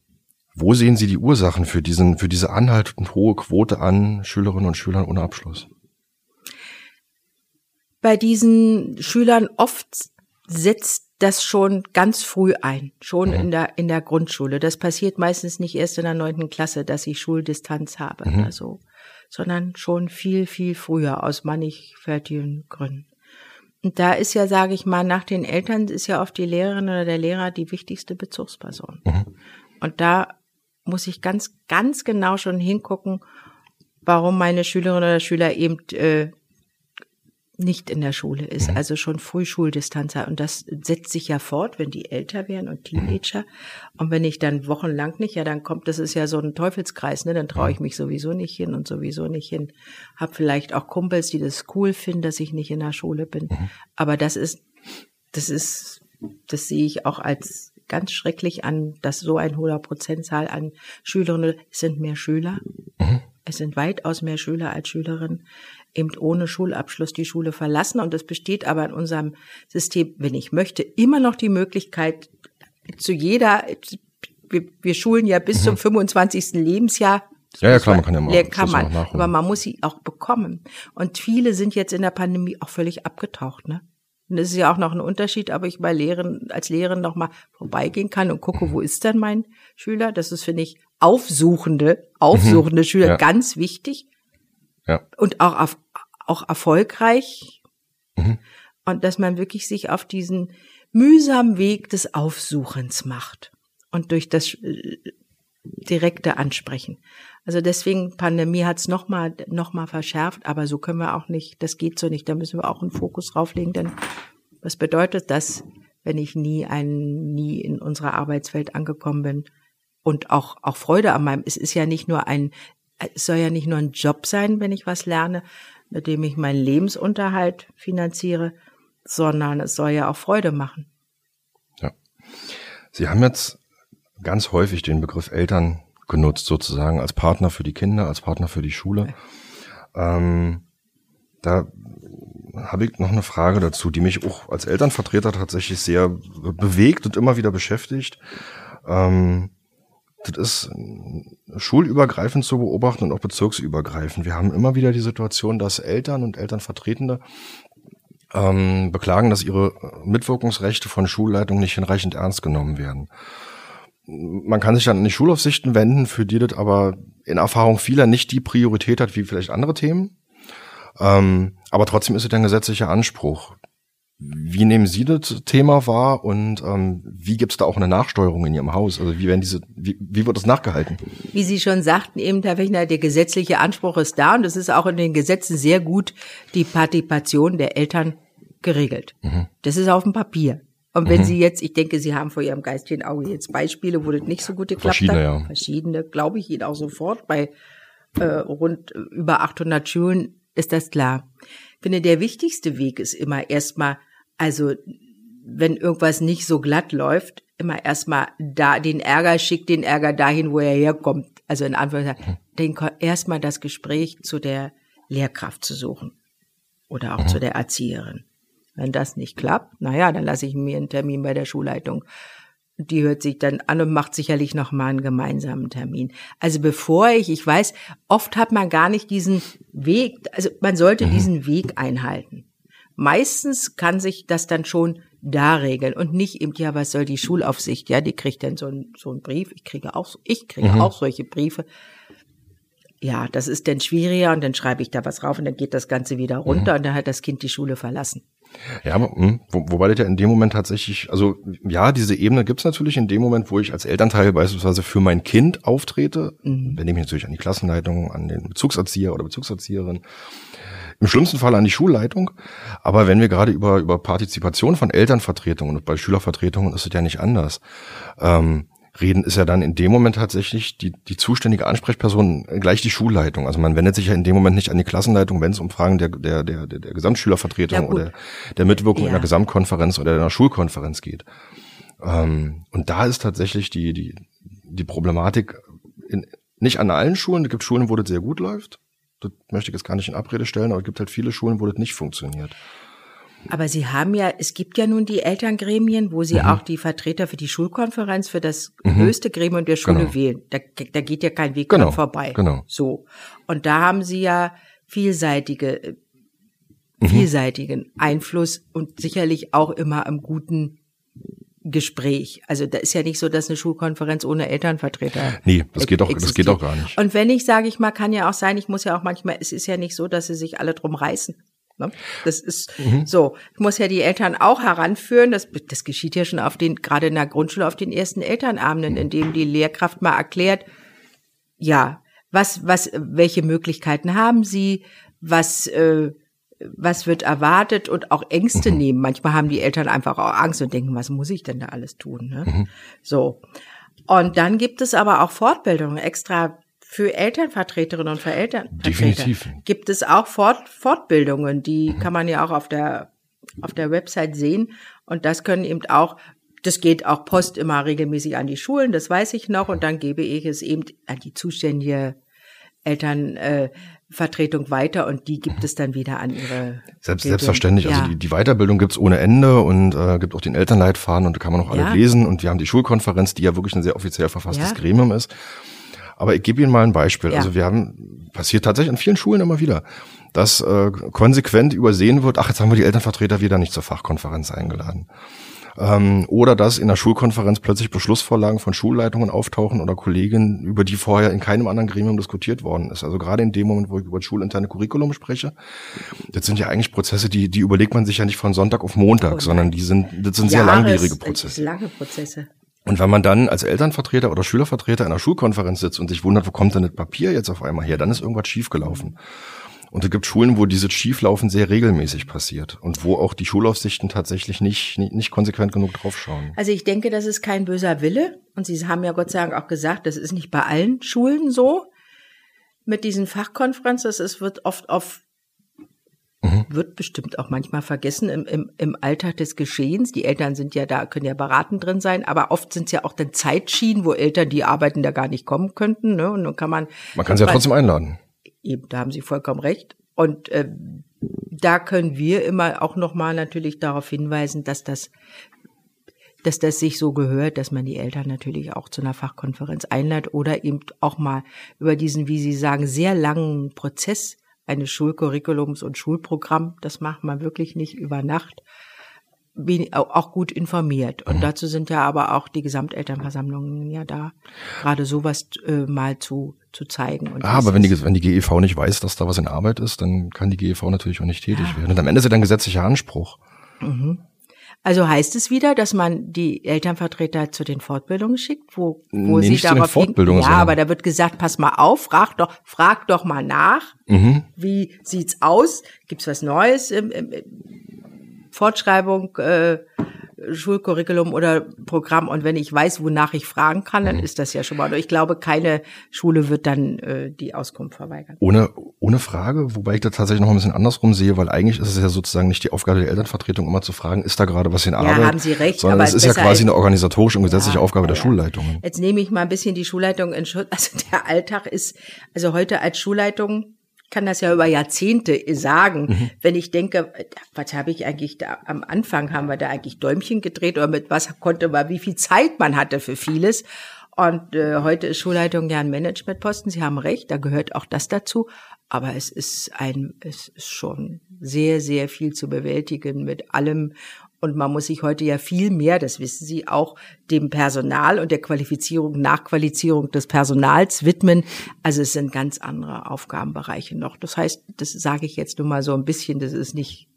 wo sehen Sie die Ursachen für diesen, für diese anhaltend hohe Quote an Schülerinnen und Schülern ohne Abschluss? Bei diesen Schülern oft setzt das schon ganz früh ein, schon mhm. in der in der Grundschule. Das passiert meistens nicht erst in der neunten Klasse, dass ich Schuldistanz habe mhm. oder so, sondern schon viel viel früher aus mannigfältigen Gründen. Und da ist ja, sage ich mal, nach den Eltern ist ja oft die Lehrerin oder der Lehrer die wichtigste Bezugsperson. Mhm. Und da muss ich ganz ganz genau schon hingucken, warum meine Schülerin oder Schüler eben äh, nicht in der Schule ist, mhm. also schon früh Schuldistanz hat. Und das setzt sich ja fort, wenn die älter werden und Teenager. Und wenn ich dann wochenlang nicht, ja, dann kommt, das ist ja so ein Teufelskreis, ne? Dann traue ich mich sowieso nicht hin und sowieso nicht hin. Hab vielleicht auch Kumpels, die das cool finden, dass ich nicht in der Schule bin. Mhm. Aber das ist, das ist, das sehe ich auch als ganz schrecklich an, dass so ein hoher Prozentzahl an Schülerinnen, es sind mehr Schüler. Mhm. Es sind weitaus mehr Schüler als Schülerinnen eben ohne Schulabschluss die Schule verlassen. Und es besteht aber in unserem System, wenn ich möchte, immer noch die Möglichkeit, zu jeder, wir, wir schulen ja bis mhm. zum 25. Lebensjahr. Ja, ja, klar, man kann ja mal. Kann man, aber man muss sie auch bekommen. Und viele sind jetzt in der Pandemie auch völlig abgetaucht, ne? Und das ist ja auch noch ein Unterschied, aber ich bei Lehren, als Lehrerin noch mal vorbeigehen kann und gucke, wo ist denn mein Schüler? Das ist, finde ich, aufsuchende, aufsuchende mhm. Schüler ja. ganz wichtig. Ja. Und auch auch erfolgreich. Mhm. Und dass man wirklich sich auf diesen mühsamen Weg des Aufsuchens macht. Und durch das äh, direkte Ansprechen. Also deswegen, Pandemie hat's es nochmal noch mal verschärft, aber so können wir auch nicht, das geht so nicht, da müssen wir auch einen Fokus drauflegen, denn was bedeutet das, wenn ich nie ein, nie in unserer Arbeitswelt angekommen bin und auch, auch Freude an meinem, es ist ja nicht nur ein, es soll ja nicht nur ein Job sein, wenn ich was lerne, mit dem ich meinen Lebensunterhalt finanziere, sondern es soll ja auch Freude machen. Ja. Sie haben jetzt ganz häufig den Begriff Eltern genutzt, sozusagen als Partner für die Kinder, als Partner für die Schule. Ähm, da habe ich noch eine Frage dazu, die mich auch als Elternvertreter tatsächlich sehr bewegt und immer wieder beschäftigt. Ähm, das ist schulübergreifend zu beobachten und auch bezirksübergreifend. Wir haben immer wieder die Situation, dass Eltern und Elternvertretende ähm, beklagen, dass ihre Mitwirkungsrechte von Schulleitungen nicht hinreichend ernst genommen werden. Man kann sich dann an die Schulaufsichten wenden, für die das aber in Erfahrung vieler nicht die Priorität hat wie vielleicht andere Themen. Ähm, aber trotzdem ist es ein gesetzlicher Anspruch. Wie nehmen Sie das Thema wahr und ähm, wie gibt es da auch eine Nachsteuerung in Ihrem Haus? Also wie werden diese, wie, wie wird das nachgehalten? Wie Sie schon sagten, eben, Herr Wechner, der gesetzliche Anspruch ist da und es ist auch in den Gesetzen sehr gut die Partizipation der Eltern geregelt. Mhm. Das ist auf dem Papier. Und wenn mhm. Sie jetzt, ich denke, Sie haben vor Ihrem geistigen Auge jetzt Beispiele, wo das nicht so gut geklappt Verschiedene, hat. Ja. Verschiedene, glaube ich Ihnen auch sofort. Bei äh, rund über 800 Schulen ist das klar. Ich finde, der wichtigste Weg ist immer erstmal also, wenn irgendwas nicht so glatt läuft, immer erstmal da den Ärger schickt den Ärger dahin, wo er herkommt. Also in Anführungszeichen, mhm. erstmal das Gespräch zu der Lehrkraft zu suchen oder auch mhm. zu der Erzieherin. Wenn das nicht klappt, naja, dann lasse ich mir einen Termin bei der Schulleitung Die hört sich dann an und macht sicherlich noch mal einen gemeinsamen Termin. Also bevor ich, ich weiß, oft hat man gar nicht diesen Weg, also man sollte mhm. diesen Weg einhalten. Meistens kann sich das dann schon da regeln und nicht eben, ja, was soll die Schulaufsicht? Ja, die kriegt dann so einen so einen Brief. Ich kriege auch, ich kriege mhm. auch solche Briefe. Ja, das ist dann schwieriger und dann schreibe ich da was rauf und dann geht das Ganze wieder runter mhm. und dann hat das Kind die Schule verlassen. Ja, hm, wo, wobei das ja in dem Moment tatsächlich, also ja, diese Ebene gibt's natürlich in dem Moment, wo ich als Elternteil beispielsweise für mein Kind auftrete, mhm. wenn ich mich natürlich an die Klassenleitung, an den Bezugserzieher oder Bezugserzieherin, im schlimmsten Fall an die Schulleitung. Aber wenn wir gerade über, über Partizipation von Elternvertretungen und bei Schülervertretungen ist es ja nicht anders. Ähm, reden, ist ja dann in dem Moment tatsächlich die, die zuständige Ansprechperson gleich die Schulleitung. Also man wendet sich ja in dem Moment nicht an die Klassenleitung, wenn es um Fragen der, der, der, der, der Gesamtschülervertretung ja, oder der Mitwirkung ja. in der Gesamtkonferenz oder in der Schulkonferenz geht. Ähm, und da ist tatsächlich die, die, die Problematik in, nicht an allen Schulen. Es gibt Schulen, wo das sehr gut läuft. Das möchte ich jetzt gar nicht in Abrede stellen, aber es gibt halt viele Schulen, wo das nicht funktioniert. Aber Sie haben ja, es gibt ja nun die Elterngremien, wo Sie mhm. auch die Vertreter für die Schulkonferenz, für das mhm. höchste Gremium der Schule genau. wählen. Da, da geht ja kein Weg genau. vorbei. Genau. So. Und da haben Sie ja vielseitige, mhm. vielseitigen Einfluss und sicherlich auch immer am guten Gespräch. Also da ist ja nicht so, dass eine Schulkonferenz ohne Elternvertreter. Nee, das geht doch, das geht doch gar nicht. Und wenn ich, sage ich mal, kann ja auch sein, ich muss ja auch manchmal, es ist ja nicht so, dass sie sich alle drum reißen. Ne? Das ist mhm. so. Ich muss ja die Eltern auch heranführen. Das, das geschieht ja schon auf den, gerade in der Grundschule, auf den ersten Elternabenden, in dem die Lehrkraft mal erklärt, ja, was, was, welche Möglichkeiten haben sie, was, äh, was wird erwartet und auch Ängste mhm. nehmen. Manchmal haben die Eltern einfach auch Angst und denken, was muss ich denn da alles tun? Ne? Mhm. So. Und dann gibt es aber auch Fortbildungen, extra für Elternvertreterinnen und für Elternvertreter Definitiv. gibt es auch Fort Fortbildungen, die mhm. kann man ja auch auf der auf der Website sehen und das können eben auch das geht auch Post immer regelmäßig an die Schulen, das weiß ich noch und dann gebe ich es eben an die zuständige Elternvertretung äh, weiter und die gibt es dann wieder an ihre. Selbst, selbstverständlich. Also ja. Also die, die Weiterbildung gibt's ohne Ende und äh, gibt auch den Elternleitfaden und da kann man auch alle ja. lesen. Und wir haben die Schulkonferenz, die ja wirklich ein sehr offiziell verfasstes ja. Gremium ist. Aber ich gebe Ihnen mal ein Beispiel. Ja. Also wir haben, passiert tatsächlich an vielen Schulen immer wieder, dass äh, konsequent übersehen wird, ach, jetzt haben wir die Elternvertreter wieder nicht zur Fachkonferenz eingeladen. Ähm, oder dass in der Schulkonferenz plötzlich Beschlussvorlagen von Schulleitungen auftauchen oder Kollegen, über die vorher in keinem anderen Gremium diskutiert worden ist. Also gerade in dem Moment, wo ich über das schulinterne Curriculum spreche, das sind ja eigentlich Prozesse, die, die überlegt man sich ja nicht von Sonntag auf Montag, sondern die sind, das sind Jahres, sehr langwierige Prozesse. Lange Prozesse. Und wenn man dann als Elternvertreter oder Schülervertreter in einer Schulkonferenz sitzt und sich wundert, wo kommt denn das Papier jetzt auf einmal her, dann ist irgendwas schiefgelaufen. Und es gibt Schulen, wo dieses Schieflaufen sehr regelmäßig passiert und wo auch die Schulaufsichten tatsächlich nicht, nicht, nicht konsequent genug draufschauen. Also ich denke, das ist kein böser Wille. Und Sie haben ja Gott sei Dank auch gesagt, das ist nicht bei allen Schulen so. Mit diesen Fachkonferenzen, es wird oft auf Mhm. Wird bestimmt auch manchmal vergessen im, im, im Alltag des Geschehens. Die Eltern sind ja da, können ja beratend drin sein, aber oft sind es ja auch dann Zeitschienen, wo Eltern, die arbeiten, da gar nicht kommen könnten. Ne? Und dann kann man. Man kann sie ja trotzdem einladen. Eben, da haben Sie vollkommen recht. Und äh, da können wir immer auch nochmal natürlich darauf hinweisen, dass das dass das sich so gehört, dass man die Eltern natürlich auch zu einer Fachkonferenz einlädt oder eben auch mal über diesen, wie Sie sagen, sehr langen Prozess eines Schulcurriculums und Schulprogramm. Das macht man wirklich nicht über Nacht. Auch gut informiert. Und mhm. dazu sind ja aber auch die Gesamtelternversammlungen ja da, gerade sowas äh, mal zu, zu zeigen. Und ah, aber wenn die, wenn die GEV nicht weiß, dass da was in Arbeit ist, dann kann die GEV natürlich auch nicht tätig ja. werden. Und am Ende ist ja dann gesetzlicher Anspruch. Mhm. Also heißt es wieder, dass man die Elternvertreter zu den Fortbildungen schickt, wo, wo nee, sie nicht darauf zu den Fortbildungen, Ja, aber da wird gesagt, pass mal auf, frag doch, frag doch mal nach. Mhm. Wie sieht's aus? Gibt's was Neues Fortschreibung? Äh, Schulcurriculum oder Programm und wenn ich weiß, wonach ich fragen kann, dann mhm. ist das ja schon mal. Ich glaube, keine Schule wird dann äh, die Auskunft verweigern. Ohne, ohne Frage, wobei ich da tatsächlich noch ein bisschen andersrum sehe, weil eigentlich ist es ja sozusagen nicht die Aufgabe der Elternvertretung, immer zu fragen, ist da gerade was in Arbeit? Ja, haben Sie recht. Sondern es ist ja quasi eine organisatorische und gesetzliche ja, Aufgabe der ja. Schulleitungen. Jetzt nehme ich mal ein bisschen die Schulleitung in Schutz. <laughs> Also der Alltag ist, also heute als Schulleitung kann das ja über Jahrzehnte sagen. Mhm. Wenn ich denke, was habe ich eigentlich da am Anfang haben wir da eigentlich Däumchen gedreht oder mit was konnte man, wie viel Zeit man hatte für vieles. Und äh, heute ist Schulleitung ja ein Managementposten. Sie haben recht, da gehört auch das dazu. Aber es ist ein, es ist schon sehr, sehr viel zu bewältigen mit allem. Und man muss sich heute ja viel mehr, das wissen Sie, auch dem Personal und der Qualifizierung, Nachqualifizierung des Personals widmen. Also es sind ganz andere Aufgabenbereiche noch. Das heißt, das sage ich jetzt nur mal so ein bisschen, das ist nicht,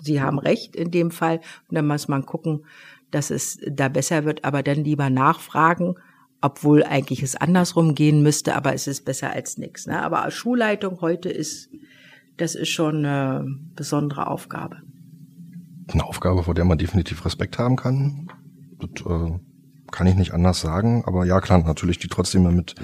Sie haben recht in dem Fall. Und dann muss man gucken, dass es da besser wird, aber dann lieber nachfragen obwohl eigentlich es andersrum gehen müsste, aber es ist besser als nichts. Ne? Aber Schulleitung heute ist, das ist schon eine besondere Aufgabe. Eine Aufgabe, vor der man definitiv Respekt haben kann. Das äh, kann ich nicht anders sagen. Aber ja, klar, natürlich die trotzdem mit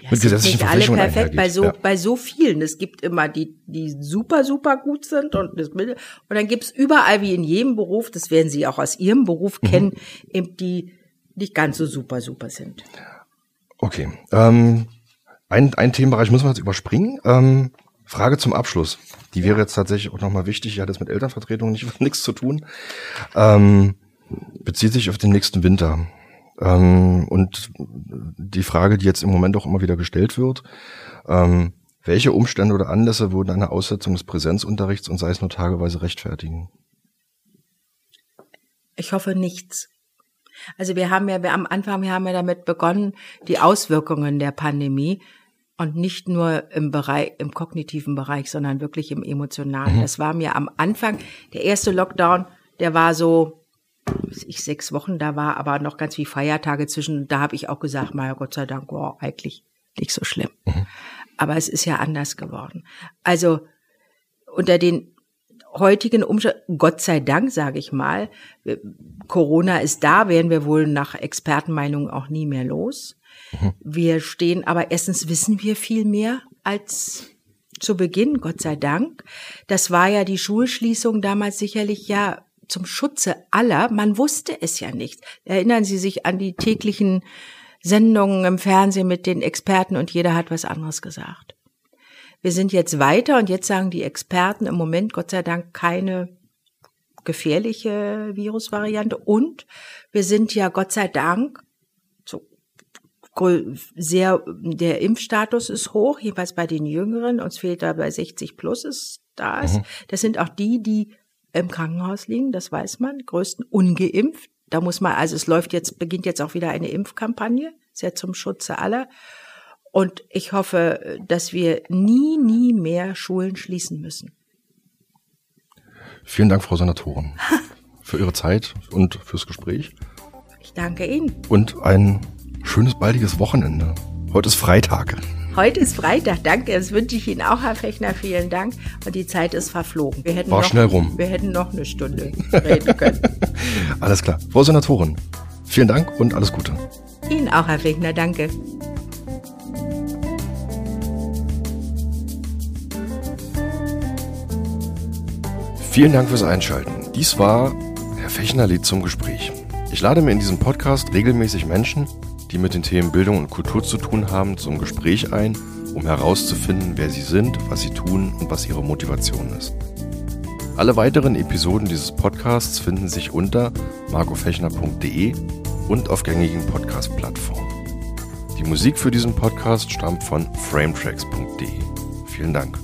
ja, mit gesetzlichen nicht alle perfekt bei so ja. bei so vielen. Es gibt immer die die super super gut sind und das und dann gibt's überall wie in jedem Beruf, das werden Sie auch aus Ihrem Beruf mhm. kennen, eben die nicht ganz so super, super sind. Okay. Ähm, ein, ein Themenbereich müssen wir jetzt überspringen. Ähm, Frage zum Abschluss. Die wäre jetzt tatsächlich auch nochmal wichtig. Die hat jetzt mit Elternvertretung nicht, <laughs> nichts zu tun. Ähm, bezieht sich auf den nächsten Winter. Ähm, und die Frage, die jetzt im Moment auch immer wieder gestellt wird, ähm, welche Umstände oder Anlässe würden eine Aussetzung des Präsenzunterrichts und sei es nur tageweise rechtfertigen? Ich hoffe nichts. Also wir haben ja wir am Anfang, wir haben ja damit begonnen, die Auswirkungen der Pandemie und nicht nur im Bereich, im kognitiven Bereich, sondern wirklich im emotionalen. Mhm. Das war mir am Anfang, der erste Lockdown, der war so, ich sechs Wochen, da war aber noch ganz wie Feiertage zwischen. Da habe ich auch gesagt, mein Gott sei Dank, oh, eigentlich nicht so schlimm. Mhm. Aber es ist ja anders geworden. Also unter den heutigen Umständen, Gott sei Dank, sage ich mal, Corona ist da, werden wir wohl nach Expertenmeinung auch nie mehr los. Mhm. Wir stehen, aber erstens wissen wir viel mehr als zu Beginn, Gott sei Dank. Das war ja die Schulschließung damals sicherlich ja zum Schutze aller. Man wusste es ja nicht. Erinnern Sie sich an die täglichen Sendungen im Fernsehen mit den Experten und jeder hat was anderes gesagt. Wir sind jetzt weiter und jetzt sagen die Experten im Moment Gott sei Dank keine gefährliche Virusvariante und wir sind ja Gott sei Dank sehr, der Impfstatus ist hoch, jedenfalls bei den Jüngeren, uns fehlt da bei 60 plus ist da ist. Mhm. Das sind auch die, die im Krankenhaus liegen, das weiß man, größten ungeimpft. Da muss man, also es läuft jetzt, beginnt jetzt auch wieder eine Impfkampagne, sehr zum Schutze aller. Und ich hoffe, dass wir nie, nie mehr Schulen schließen müssen. Vielen Dank, Frau Senatorin, <laughs> für Ihre Zeit und fürs Gespräch. Ich danke Ihnen. Und ein schönes, baldiges Wochenende. Heute ist Freitag. Heute ist Freitag, danke. Das wünsche ich Ihnen auch, Herr Fechner. Vielen Dank. Und die Zeit ist verflogen. Wir hätten War noch, schnell rum. Wir hätten noch eine Stunde reden <laughs> können. alles klar. Frau Senatorin, vielen Dank und alles Gute. Ihnen auch, Herr Fechner. Danke. Vielen Dank fürs Einschalten. Dies war Herr Fechner-Lied zum Gespräch. Ich lade mir in diesem Podcast regelmäßig Menschen, die mit den Themen Bildung und Kultur zu tun haben, zum Gespräch ein, um herauszufinden, wer sie sind, was sie tun und was ihre Motivation ist. Alle weiteren Episoden dieses Podcasts finden sich unter marcofechner.de und auf gängigen Podcast-Plattformen. Die Musik für diesen Podcast stammt von frametracks.de. Vielen Dank.